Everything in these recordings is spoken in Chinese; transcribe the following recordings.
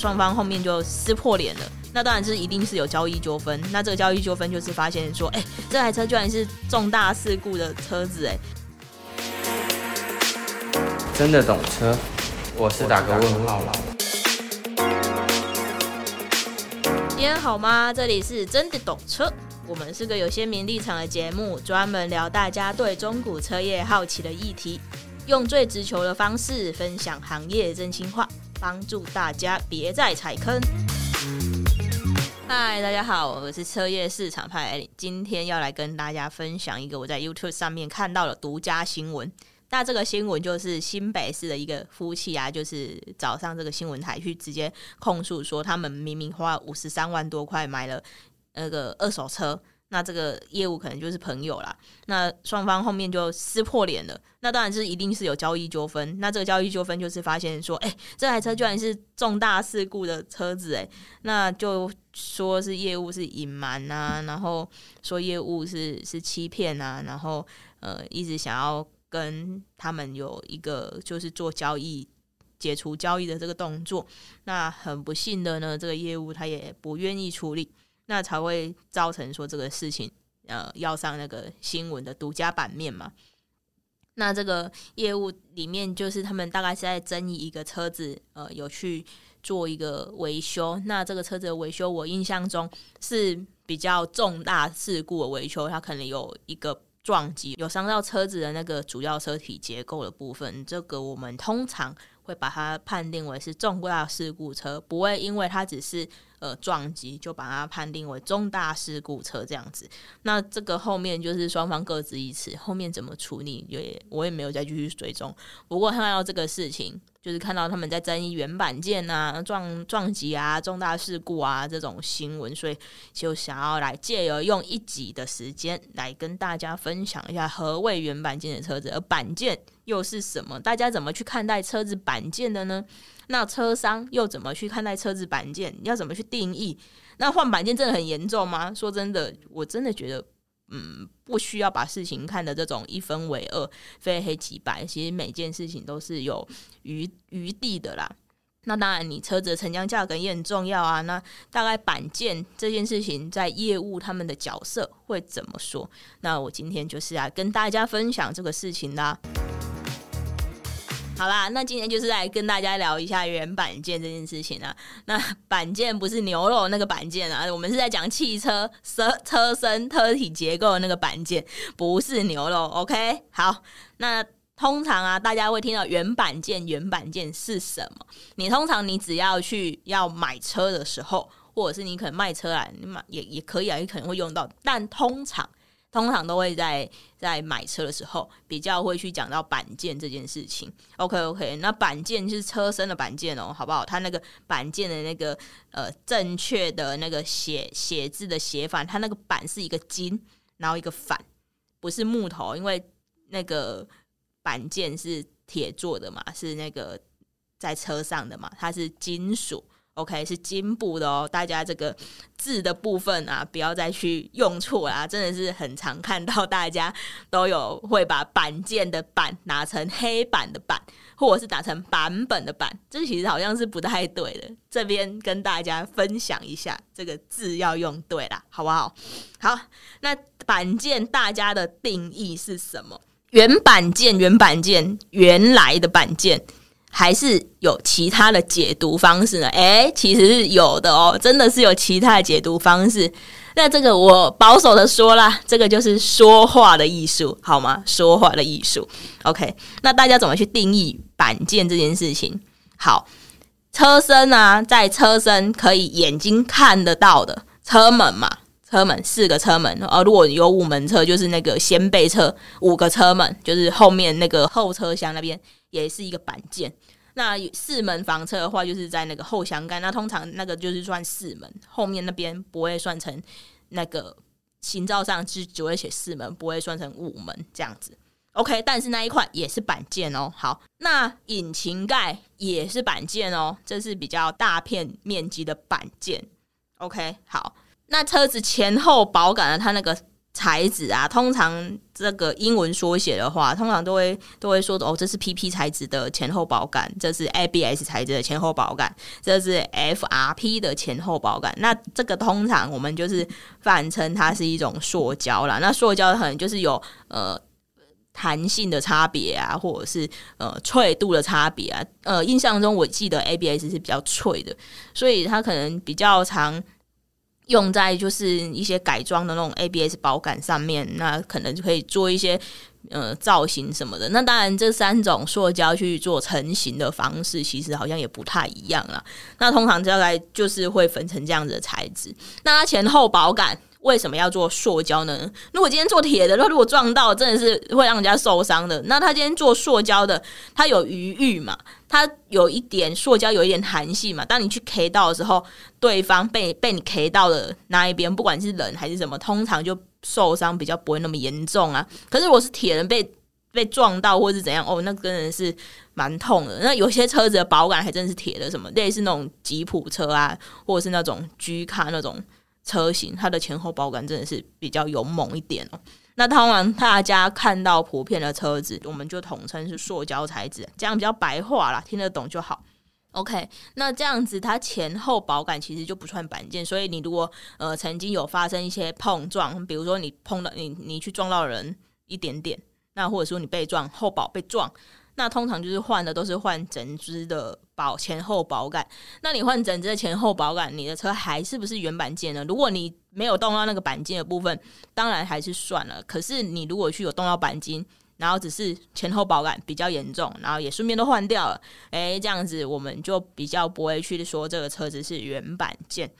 双方后面就撕破脸了。那当然是一定是有交易纠纷。那这个交易纠纷就是发现说，哎、欸，这台车居然是重大事故的车子，哎，真的懂车，我是打个问号了。今天好吗？这里是真的懂车，我们是个有鲜明立场的节目，专门聊大家对中古车业好奇的议题，用最直球的方式分享行业真心话，帮助大家别再踩坑。嗨，大家好，我是车业市场派艾琳今天要来跟大家分享一个我在 YouTube 上面看到的独家新闻。那这个新闻就是新北市的一个夫妻啊，就是找上这个新闻台去直接控诉说，他们明明花五十三万多块买了那个二手车。那这个业务可能就是朋友啦，那双方后面就撕破脸了。那当然是一定是有交易纠纷。那这个交易纠纷就是发现说，哎、这台车居然是重大事故的车子，哎，那就说是业务是隐瞒啊，然后说业务是是欺骗啊，然后呃一直想要跟他们有一个就是做交易解除交易的这个动作。那很不幸的呢，这个业务他也不愿意处理。那才会造成说这个事情，呃，要上那个新闻的独家版面嘛。那这个业务里面，就是他们大概是在争议一个车子，呃，有去做一个维修。那这个车子的维修，我印象中是比较重大事故的维修，它可能有一个撞击，有伤到车子的那个主要车体结构的部分。这个我们通常会把它判定为是重大事故车，不会因为它只是。呃，撞击就把它判定为重大事故车这样子，那这个后面就是双方各执一词，后面怎么处理也我也没有再继续追踪。不过看到这个事情，就是看到他们在争议原版件啊、撞撞击啊、重大事故啊这种新闻，所以就想要来借由用一集的时间来跟大家分享一下何谓原版件的车子，而板件又是什么？大家怎么去看待车子板件的呢？那车商又怎么去看待车子板件？要怎么去定义？那换板件真的很严重吗？说真的，我真的觉得，嗯，不需要把事情看得这种一分为二、非黑即白。其实每件事情都是有余余地的啦。那当然，你车子的成交价格也很重要啊。那大概板件这件事情，在业务他们的角色会怎么说？那我今天就是来跟大家分享这个事情啦。好啦，那今天就是来跟大家聊一下原版件这件事情啊。那板件不是牛肉那个板件啊，我们是在讲汽车车车身车体结构那个板件，不是牛肉。OK，好，那通常啊，大家会听到原版件，原版件是什么？你通常你只要去要买车的时候，或者是你可能卖车啊，你买也也可以啊，你可能会用到，但通常。通常都会在在买车的时候比较会去讲到板件这件事情。OK OK，那板件是车身的板件哦，好不好？它那个板件的那个呃正确的那个写写字的写法，它那个板是一个金，然后一个反，不是木头，因为那个板件是铁做的嘛，是那个在车上的嘛，它是金属。OK，是金部的哦，大家这个字的部分啊，不要再去用错啦，真的是很常看到大家都有会把板件的板拿成黑板的板，或者是打成版本的版，这其实好像是不太对的。这边跟大家分享一下，这个字要用对啦，好不好？好，那板件大家的定义是什么？原板件，原板件，原来的板件。还是有其他的解读方式呢？诶，其实是有的哦，真的是有其他的解读方式。那这个我保守的说啦，这个就是说话的艺术，好吗？说话的艺术。OK，那大家怎么去定义板件这件事情？好，车身啊，在车身可以眼睛看得到的车门嘛，车门四个车门啊，如果有五门车，就是那个掀背车五个车门，就是后面那个后车厢那边。也是一个板件。那四门房车的话，就是在那个后箱盖。那通常那个就是算四门，后面那边不会算成那个行照上只只会写四门，不会算成五门这样子。OK，但是那一块也是板件哦。好，那引擎盖也是板件哦，这是比较大片面积的板件。OK，好，那车子前后保杆的它那个材质啊，通常这个英文缩写的话，通常都会都会说哦，这是 PP 材质的前后保杆，这是 ABS 材质的前后保杆，这是 FRP 的前后保杆。那这个通常我们就是泛称它是一种塑胶啦。那塑胶可能就是有呃弹性的差别啊，或者是呃脆度的差别啊。呃，印象中我记得 ABS 是比较脆的，所以它可能比较常。用在就是一些改装的那种 ABS 保杆上面，那可能就可以做一些呃造型什么的。那当然，这三种塑胶去做成型的方式，其实好像也不太一样了。那通常大概就是会分成这样子的材质。那它前后保杆。为什么要做塑胶呢？如果今天做铁的，那如果撞到，真的是会让人家受伤的。那他今天做塑胶的，他有余裕嘛？它有一点塑胶有一点弹性嘛？当你去 K 到的时候，对方被被你 K 到的那一边，不管是人还是什么，通常就受伤比较不会那么严重啊。可是我是铁人被被撞到或是怎样，哦，那真的是蛮痛的。那有些车子的保杆还真是铁的，什么类似那种吉普车啊，或者是那种 G 卡那种。车型它的前后保杆真的是比较勇猛一点哦。那当然，大家看到普遍的车子，我们就统称是塑胶材质，这样比较白话啦，听得懂就好。OK，那这样子它前后保杆其实就不算板件，所以你如果呃曾经有发生一些碰撞，比如说你碰到你你去撞到人一点点，那或者说你被撞后保被撞。那通常就是换的都是换整只的保前后保杆。那你换整只的前后保杆，你的车还是不是原板件呢？如果你没有动到那个鈑金的部分，当然还是算了。可是你如果去有动到鈑金，然后只是前后保杆比较严重，然后也顺便都换掉了，诶，这样子我们就比较不会去说这个车子是原板件。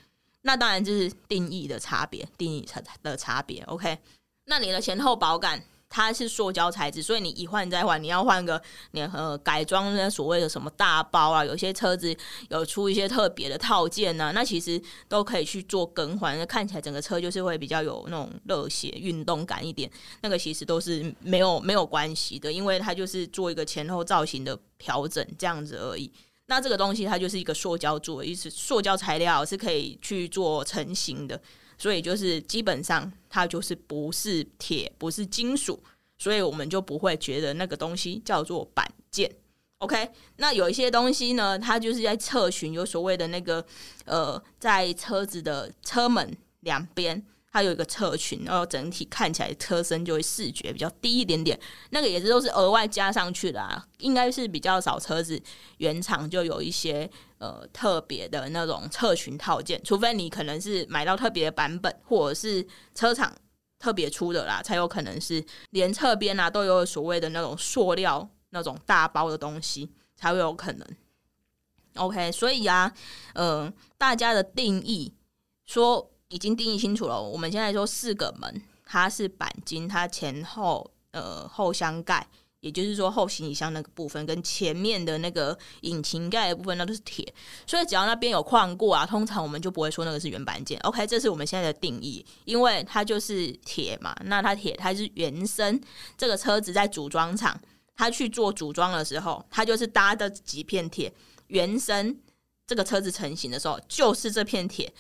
那当然就是定义的差别，定义的差别。OK，那你的前后保杆。它是塑胶材质，所以你一换再换，你要换个你呃改装那所谓的什么大包啊，有些车子有出一些特别的套件呐、那其实都可以去做更换，那看起来整个车就是会比较有那种热血运动感一点。那个其实都是没有没有关系的，因为它就是做一个前后造型的调整这样子而已。那这个东西它就是一个塑胶做的，意思塑胶材料是可以去做成型的。所以就是基本上它就是不是铁，不是金属，所以我们就不会觉得那个东西叫做板件。OK，那有一些东西呢，它就是在侧裙有所谓的那个呃，在车子的车门两边。它有一个侧裙，然后整体看起来车身就会视觉比较低一点点。那个也是都是额外加上去的啊，应该是比较少车子原厂就有一些呃特别的那种侧裙套件，除非你可能是买到特别的版本，或者是车厂特别出的啦，才有可能是连侧边啊都有所谓的那种塑料那种大包的东西才会有可能。OK，所以啊，嗯、大家的定义说。已经定义清楚了。我们现在说四个门，它是钣金，它前后呃后箱盖，也就是说后行李箱那个部分跟前面的那个引擎盖的部分，那都是铁。所以只要那边有矿过啊，通常我们就不会说那个是原板件。OK，这是我们现在的定义，因为它就是铁嘛。那它铁，它是原生。这个车子在组装厂，它去做组装的时候，它就是搭的几片铁，原生。这个车子成型的时候，就是这片铁。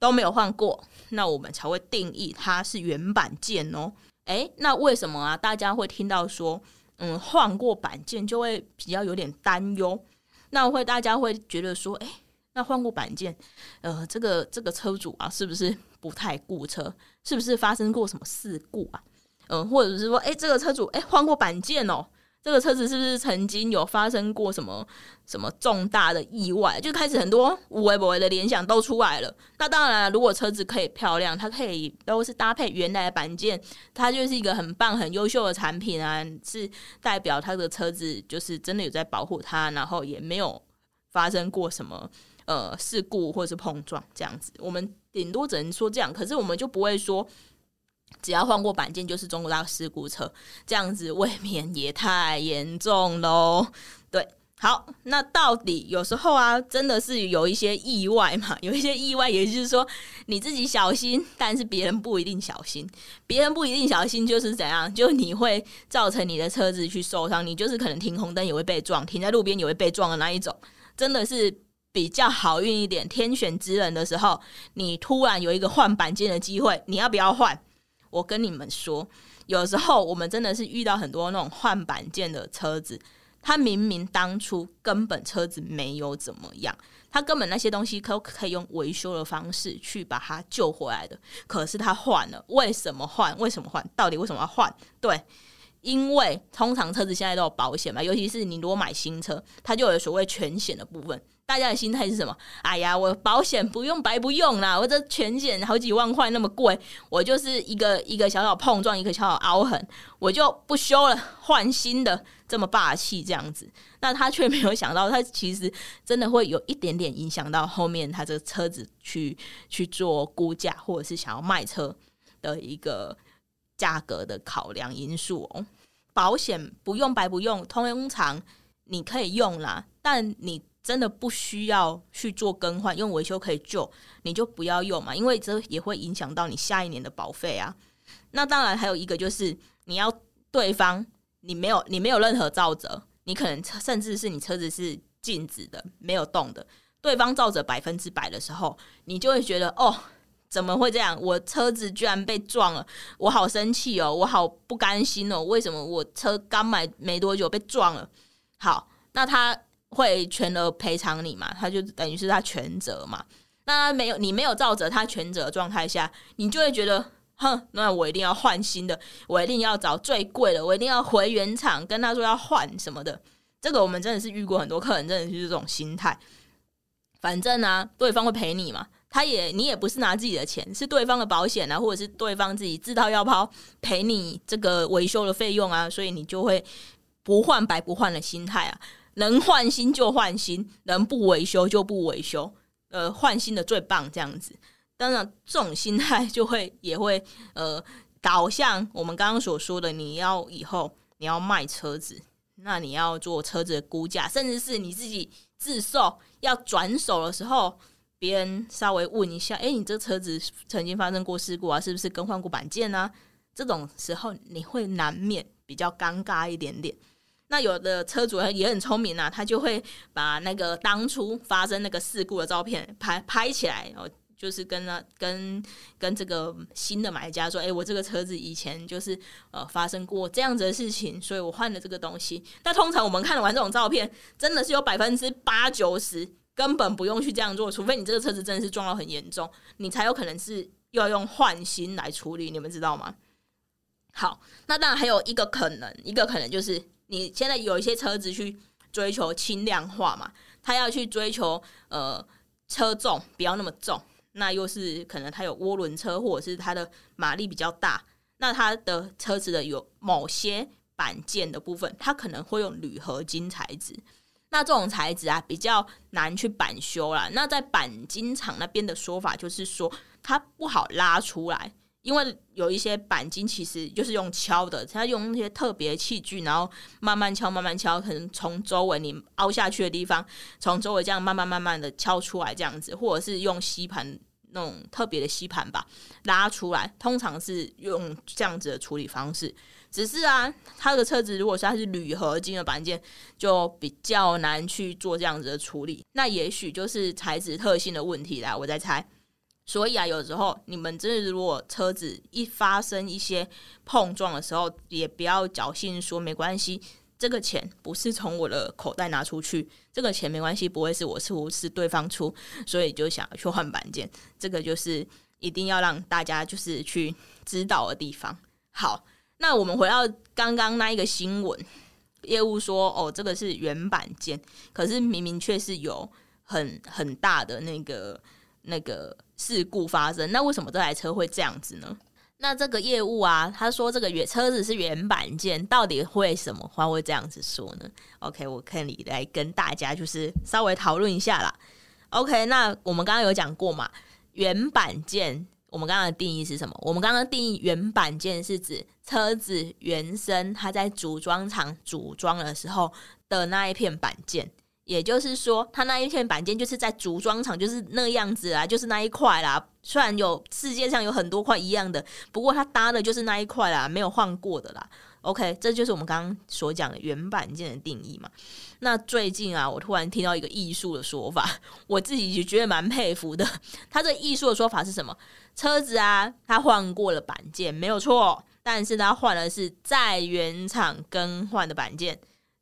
都没有换过，那我们才会定义它是原版件哦。诶，那为什么啊？大家会听到说，嗯，换过板件就会比较有点担忧。那会大家会觉得说，诶，那换过板件，呃，这个这个车主啊，是不是不太顾车？是不是发生过什么事故啊？嗯，或者是说，诶，这个车主，诶，换过板件哦。这个车子是不是曾经有发生过什么什么重大的意外？就开始很多无为不为的联想都出来了。那当然了，如果车子可以漂亮，它可以都是搭配原来的板件，它就是一个很棒、很优秀的产品啊，是代表它的车子就是真的有在保护它，然后也没有发生过什么呃事故或是碰撞这样子。我们顶多只能说这样，可是我们就不会说。只要换过板件就是中国大陆事故车，这样子未免也太严重喽。对，好，那到底有时候啊，真的是有一些意外嘛？有一些意外，也就是说你自己小心，但是别人不一定小心。别人不一定小心就是怎样？就你会造成你的车子去受伤，你就是可能停红灯也会被撞，停在路边也会被撞的那一种。真的是比较好运一点，天选之人的时候，你突然有一个换板件的机会，你要不要换？我跟你们说，有时候我们真的是遇到很多那种换板件的车子，他明明当初根本车子没有怎么样，他根本那些东西都可以用维修的方式去把它救回来的，可是他换了，为什么换？为什么换？到底为什么要换？对。因为通常车子现在都有保险嘛，尤其是你如果买新车，它就有所谓全险的部分。大家的心态是什么？哎呀，我保险不用白不用啦，我这全险好几万块那么贵，我就是一个一个小小碰撞，一个小小凹痕，我就不修了，换新的，这么霸气这样子。那他却没有想到，他其实真的会有一点点影响到后面他这个车子去 去做估价，或者是想要卖车的一个。价格的考量因素哦，保险不用白不用，通常你可以用啦，但你真的不需要去做更换，用维修可以救，你就不要用嘛，因为这也会影响到你下一年的保费啊。那当然还有一个就是，你要对方你没有你没有任何肇责，你可能甚至是你车子是静止的没有动的，对方照责百分之百的时候，你就会觉得哦。怎么会这样？我车子居然被撞了，我好生气哦，我好不甘心哦。为什么我车刚买没多久被撞了？好，那他会全额赔偿你嘛？他就等于是他全责嘛？那没有你没有照着他全责的状态下，你就会觉得，哼，那我一定要换新的，我一定要找最贵的，我一定要回原厂跟他说要换什么的。这个我们真的是遇过很多客人，真的是这种心态。反正呢、啊，对方会赔你嘛。他也，你也不是拿自己的钱，是对方的保险啊，或者是对方自己自掏腰包赔你这个维修的费用啊，所以你就会不换白不换的心态啊，能换新就换新，能不维修就不维修，呃，换新的最棒这样子。当然，这种心态就会也会呃导向我们刚刚所说的，你要以后你要卖车子，那你要做车子的估价，甚至是你自己自售要转手的时候。别人稍微问一下，哎，你这车子曾经发生过事故啊？是不是更换过板件啊？这种时候你会难免比较尴尬一点点。那有的车主也很聪明啊，他就会把那个当初发生那个事故的照片拍拍起来，然后就是跟那跟跟这个新的买家说，哎，我这个车子以前就是呃发生过这样子的事情，所以我换了这个东西。但通常我们看完这种照片，真的是有百分之八九十。根本不用去这样做，除非你这个车子真的是撞到很严重，你才有可能是要用换新来处理，你们知道吗？好，那当然还有一个可能，一个可能就是你现在有一些车子去追求轻量化嘛，他要去追求呃车重不要那么重，那又是可能他有涡轮车或者是他的马力比较大，那他的车子的有某些板件的部分，它可能会用铝合金材质。那这种材质啊，比较难去板修啦。那在钣金厂那边的说法就是说，它不好拉出来，因为有一些钣金其实就是用敲的，它用那些特别器具，然后慢慢敲，慢慢敲，可能从周围你凹下去的地方，从周围这样慢慢慢慢的敲出来这样子，或者是用吸盘那种特别的吸盘吧拉出来，通常是用这样子的处理方式。只是啊，他的车子如果是它是铝合金的板件，就比较难去做这样子的处理。那也许就是材质特性的问题啦，我在猜。所以啊，有时候你们真的如果车子一发生一些碰撞的时候，也不要侥幸说没关系，这个钱不是从我的口袋拿出去，这个钱没关系，不会是我出，是对方出，所以就想去换板件。这个就是一定要让大家就是去知道的地方。好。那我们回到刚刚那一个新闻，业务说哦，这个是原板件，可是明明却是有很很大的那个那个事故发生。那为什么这台车会这样子呢？那这个业务啊，他说这个原车子是原版件，到底为什么他会这样子说呢？OK，我可以来跟大家就是稍微讨论一下啦。OK，那我们刚刚有讲过嘛，原版件。我们刚刚的定义是什么？我们刚刚定义原版件是指车子原生，它在组装厂组装的时候的那一片板件，也就是说，它那一片板件就是在组装厂就是那样子啊，就是那一块啦。虽然有世界上有很多块一样的，不过它搭的就是那一块啦，没有换过的啦。OK，这就是我们刚刚所讲的原版件的定义嘛。那最近啊，我突然听到一个艺术的说法，我自己就觉得蛮佩服的。他这艺术的说法是什么？车子啊，他换过了板件，没有错，但是他换的是在原厂更换的板件，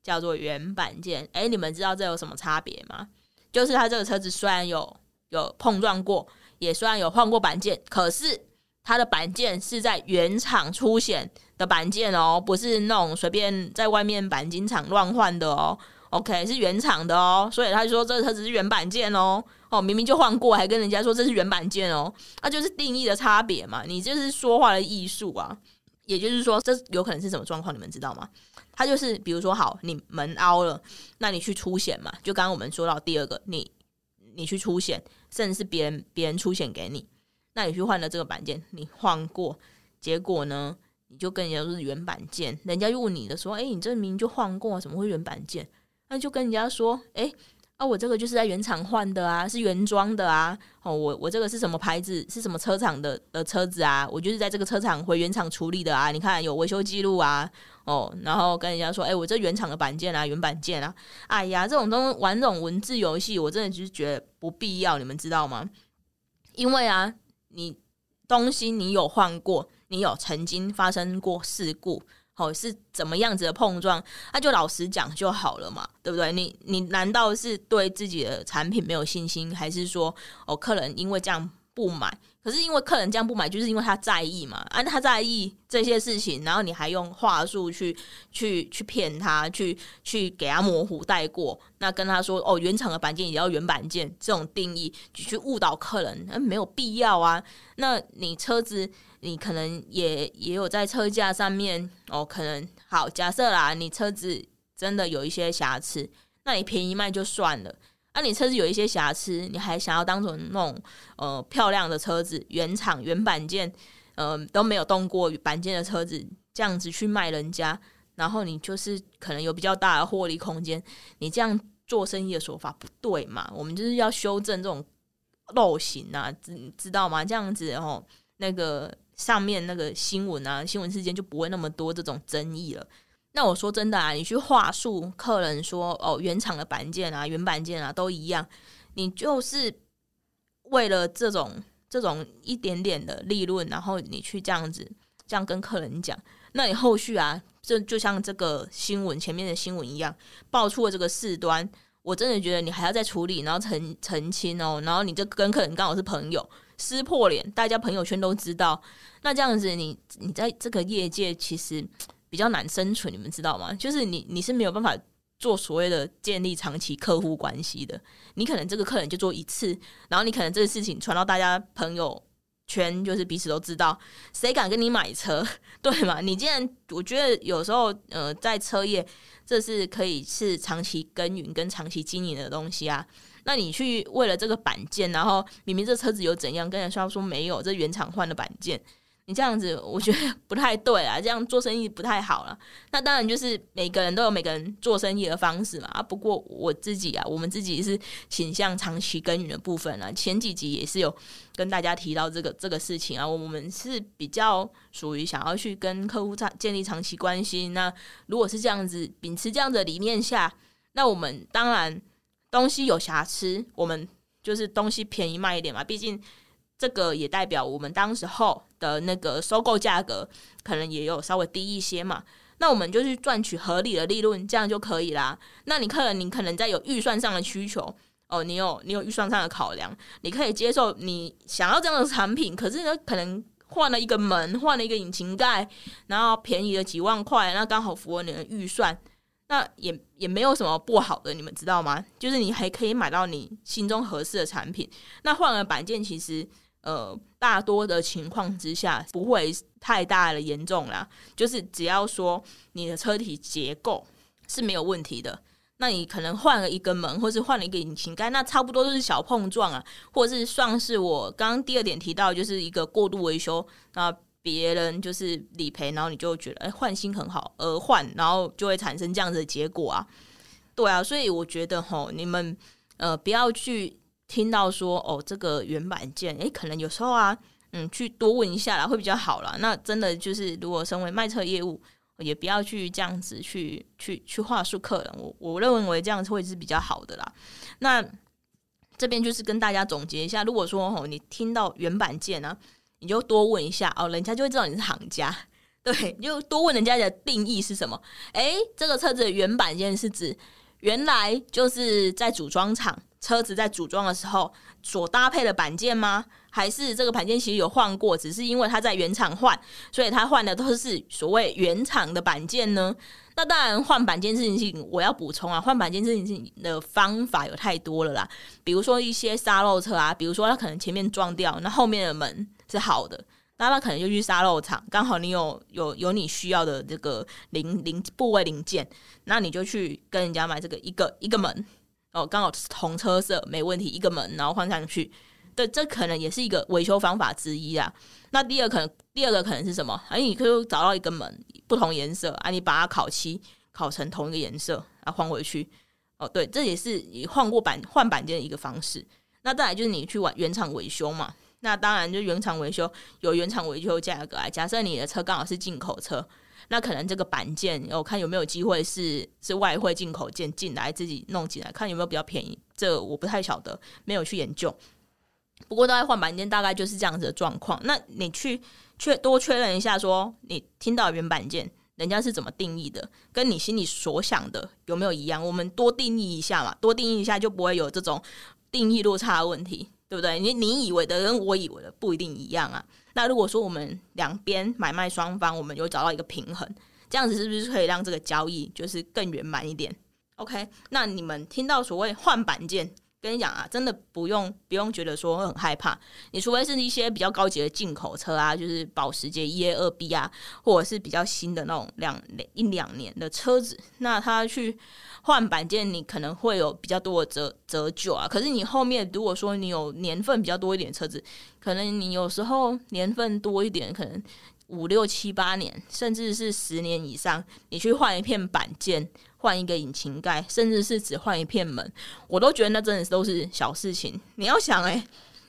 叫做原版件。诶，你们知道这有什么差别吗？就是他这个车子虽然有有碰撞过，也虽然有换过板件，可是它的板件是在原厂出险的板件哦，不是那种随便在外面钣金厂乱换的哦。OK，是原厂的哦，所以他就说这个车子是原版件哦。哦，明明就换过，还跟人家说这是原版件哦，那、就是定义的差别嘛。你就是说话的艺术啊，也就是说，这有可能是什么状况？你们知道吗？他就是比如说，好，你门凹了，那你去出险嘛？就刚刚我们说到第二个，你你去出险，甚至是别人别人出险给你，那你去换了这个板件，你换过，结果呢，你就跟人家说是原板件，人家问你的说，哎，你这明明就换过，怎么会原板件？那就跟人家说，哎。啊，我这个就是在原厂换的啊，是原装的啊。哦，我我这个是什么牌子？是什么车厂的的车子啊？我就是在这个车厂回原厂处理的啊。你看有维修记录啊。哦，然后跟人家说，哎，我这原厂的板件啊，原板件啊。哎呀，这种东玩这种文字游戏，我真的就是觉得不必要，你们知道吗？因为啊，你东西你有换过，你有曾经发生过事故。哦，是怎么样子的碰撞？那就老实讲就好了嘛，对不对？你你难道是对自己的产品没有信心，还是说哦，客人因为这样不买？可是因为客人这样不买，就是因为他在意嘛，啊，他在意这些事情，然后你还用话术去去去骗他，去去给他模糊带过，那跟他说哦，原厂的板件也要原板件这种定义，去误导客人，嗯，没有必要啊。那你车子，你可能也也有在车架上面哦，可能好假设啦，你车子真的有一些瑕疵，那你便宜卖就算了。那、啊、你车子有一些瑕疵，你还想要当成那种呃漂亮的车子，原厂原板件，呃都没有动过板件的车子，这样子去卖人家，然后你就是可能有比较大的获利空间，你这样做生意的手法不对嘛？我们就是要修正这种陋习啊，知知道吗？这样子哦，那个上面那个新闻啊，新闻事件就不会那么多这种争议了。那我说真的啊，你去话术客人说哦，原厂的板件啊，原板件啊都一样，你就是为了这种这种一点点的利润，然后你去这样子这样跟客人讲，那你后续啊，就就像这个新闻前面的新闻一样，爆出了这个事端，我真的觉得你还要再处理，然后澄澄清哦，然后你就跟客人刚好是朋友，撕破脸，大家朋友圈都知道，那这样子你你在这个业界其实。比较难生存，你们知道吗？就是你你是没有办法做所谓的建立长期客户关系的。你可能这个客人就做一次，然后你可能这个事情传到大家朋友圈，就是彼此都知道，谁敢跟你买车，对吗？你既然我觉得有时候呃，在车业这是可以是长期耕耘跟长期经营的东西啊。那你去为了这个板件，然后明明这车子有怎样，跟人说说没有，这原厂换的板件。你这样子，我觉得不太对啊，这样做生意不太好了。那当然就是每个人都有每个人做生意的方式嘛。啊，不过我自己啊，我们自己是倾向长期耕耘的部分啊。前几集也是有跟大家提到这个这个事情啊。我们是比较属于想要去跟客户长建立长期关系。那如果是这样子，秉持这样的理念下，那我们当然东西有瑕疵，我们就是东西便宜卖一点嘛。毕竟。这个也代表我们当时候的那个收购价格可能也有稍微低一些嘛，那我们就去赚取合理的利润，这样就可以啦。那你客人，你可能在有预算上的需求哦，你有你有预算上的考量，你可以接受你想要这样的产品，可是呢，可能换了一个门，换了一个引擎盖，然后便宜了几万块，那刚好符合你的预算，那也也没有什么不好的，你们知道吗？就是你还可以买到你心中合适的产品。那换了板件，其实。呃，大多的情况之下不会太大的严重啦，就是只要说你的车体结构是没有问题的，那你可能换了一个门，或是换了一个引擎盖，那差不多都是小碰撞啊，或者是算是我刚刚第二点提到，就是一个过度维修，那别人就是理赔，然后你就觉得哎换新很好而换，然后就会产生这样子的结果啊，对啊，所以我觉得齁，你们呃不要去。听到说哦，这个原版件，诶，可能有时候啊，嗯，去多问一下啦，会比较好啦。那真的就是，如果身为卖车业务也不要去这样子去去去话术客人。我我认为这样子会是比较好的啦。那这边就是跟大家总结一下，如果说哦，你听到原版件呢、啊，你就多问一下哦，人家就会知道你是行家。对，你就多问人家的定义是什么？诶，这个车子的原版件是指原来就是在组装厂车子在组装的时候所搭配的板件吗？还是这个板件其实有换过，只是因为它在原厂换，所以它换的都是所谓原厂的板件呢？那当然，换板件事情我要补充啊，换板件这件事情的方法有太多了啦。比如说一些沙漏车啊，比如说它可能前面撞掉，那后面的门是好的。那他可能就去沙漏厂，刚好你有有有你需要的这个零零部位零件，那你就去跟人家买这个一个一个门哦，刚好同车色没问题，一个门然后换上去，对，这可能也是一个维修方法之一啊。那第二可能第二个可能是什么？哎，你可以找到一个门不同颜色啊，你把它烤漆烤成同一个颜色，然后换回去哦，对，这也是你换过板换板件的一个方式。那再来就是你去玩原厂维修嘛。那当然，就原厂维修有原厂维修价格啊。假设你的车刚好是进口车，那可能这个板件，我看有没有机会是是外汇进口件进来，自己弄进来，看有没有比较便宜。这我不太晓得，没有去研究。不过大概换板件大概就是这样子的状况。那你去确多确认一下，说你听到原板件人家是怎么定义的，跟你心里所想的有没有一样？我们多定义一下嘛，多定义一下就不会有这种定义落差的问题。对不对？你你以为的跟我以为的不一定一样啊。那如果说我们两边买卖双方，我们有找到一个平衡，这样子是不是可以让这个交易就是更圆满一点？OK，那你们听到所谓换板件，跟你讲啊，真的不用不用觉得说很害怕。你除非是一些比较高级的进口车啊，就是保时捷 E A 2B 啊，或者是比较新的那种两一两年的车子，那他去。换板件，你可能会有比较多的折折旧啊。可是你后面如果说你有年份比较多一点车子，可能你有时候年份多一点，可能五六七八年，甚至是十年以上，你去换一片板件，换一个引擎盖，甚至是只换一片门，我都觉得那真的都是小事情。你要想，诶，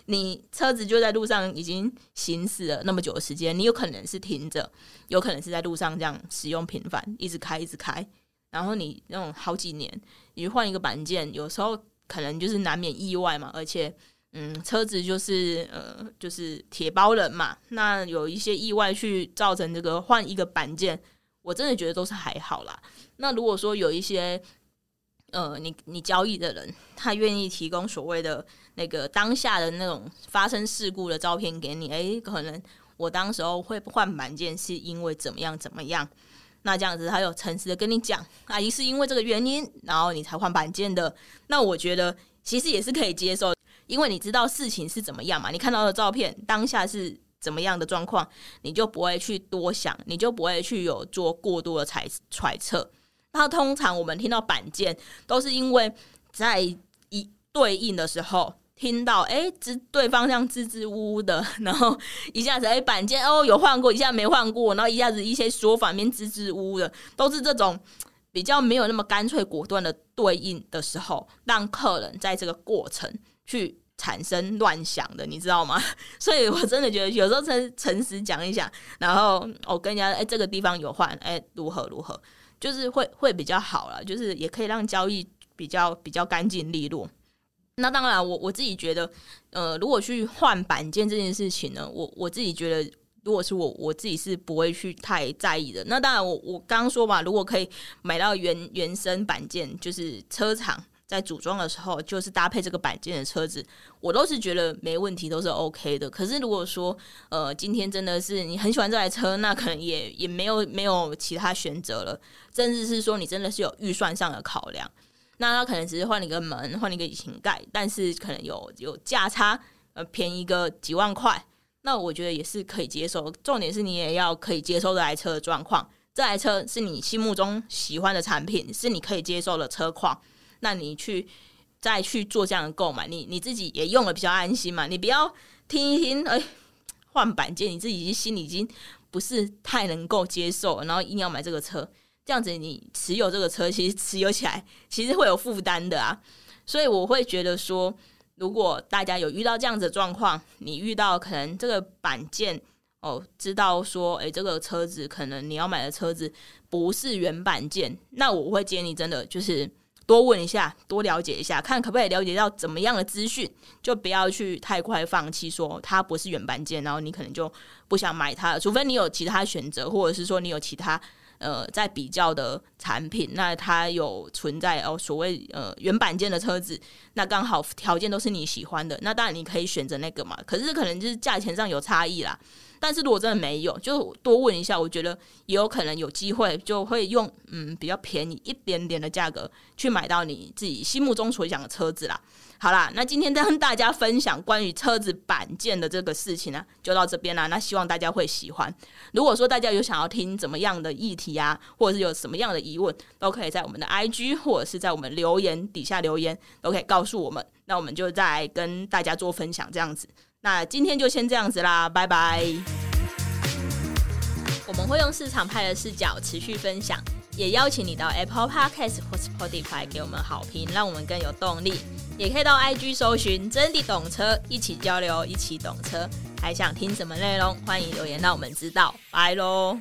你车子就在路上已经行驶了那么久的时间，你有可能是停着，有可能是在路上这样使用频繁，一直开一直开。然后你那种好几年，你换一个板件，有时候可能就是难免意外嘛。而且，嗯，车子就是呃，就是铁包人嘛。那有一些意外去造成这个换一个板件，我真的觉得都是还好啦。那如果说有一些呃，你你交易的人，他愿意提供所谓的那个当下的那种发生事故的照片给你，诶，可能我当时候会换板件是因为怎么样怎么样。那这样子，他有诚实的跟你讲，阿姨是因为这个原因，然后你才换板件的。那我觉得其实也是可以接受，因为你知道事情是怎么样嘛，你看到的照片当下是怎么样的状况，你就不会去多想，你就不会去有做过多的揣揣测。那通常我们听到板件，都是因为在一对应的时候。听到哎，支对方这样支支吾吾的，然后一下子哎板件哦有换过，一下没换过，然后一下子一些说法面支支吾吾的，都是这种比较没有那么干脆果断的对应的时候，让客人在这个过程去产生乱想的，你知道吗？所以我真的觉得有时候诚诚实讲一讲，然后我跟人家哎这个地方有换哎如何如何，就是会会比较好了，就是也可以让交易比较比较干净利落。那当然，我我自己觉得，呃，如果去换板件这件事情呢，我我自己觉得，如果是我我自己是不会去太在意的。那当然我，我我刚刚说嘛，如果可以买到原原生板件，就是车厂在组装的时候就是搭配这个板件的车子，我都是觉得没问题，都是 OK 的。可是如果说，呃，今天真的是你很喜欢这台车，那可能也也没有没有其他选择了，甚至是说你真的是有预算上的考量。那他可能只是换了一个门，换了一个引擎盖，但是可能有有价差，呃，便宜个几万块，那我觉得也是可以接受。重点是你也要可以接受这台车的状况，这台车是你心目中喜欢的产品，是你可以接受的车况，那你去再去做这样的购买，你你自己也用了比较安心嘛。你不要听一听，哎，换板件，你自己心里已经不是太能够接受，然后硬要买这个车。这样子，你持有这个车，其实持有起来其实会有负担的啊。所以我会觉得说，如果大家有遇到这样子的状况，你遇到可能这个板件哦，知道说，哎，这个车子可能你要买的车子不是原版件，那我会建议真的就是多问一下，多了解一下，看可不可以了解到怎么样的资讯，就不要去太快放弃，说它不是原版件，然后你可能就不想买它了，除非你有其他选择，或者是说你有其他。呃，在比较的产品，那它有存在哦，所谓呃原版件的车子，那刚好条件都是你喜欢的，那当然你可以选择那个嘛。可是可能就是价钱上有差异啦。但是如果真的没有，就多问一下，我觉得也有可能有机会就会用嗯比较便宜一点点的价格去买到你自己心目中所想的车子啦。好啦，那今天跟大家分享关于车子板件的这个事情呢，就到这边啦。那希望大家会喜欢。如果说大家有想要听怎么样的议题啊，或者是有什么样的疑问，都可以在我们的 IG 或者是在我们留言底下留言，都可以告诉我们。那我们就再跟大家做分享这样子。那今天就先这样子啦，拜拜。我们会用市场派的视角持续分享，也邀请你到 Apple Podcast 或 Spotify 给我们好评，让我们更有动力。也可以到 IG 搜寻“真的懂车”，一起交流，一起懂车。还想听什么内容？欢迎留言让我们知道。拜喽！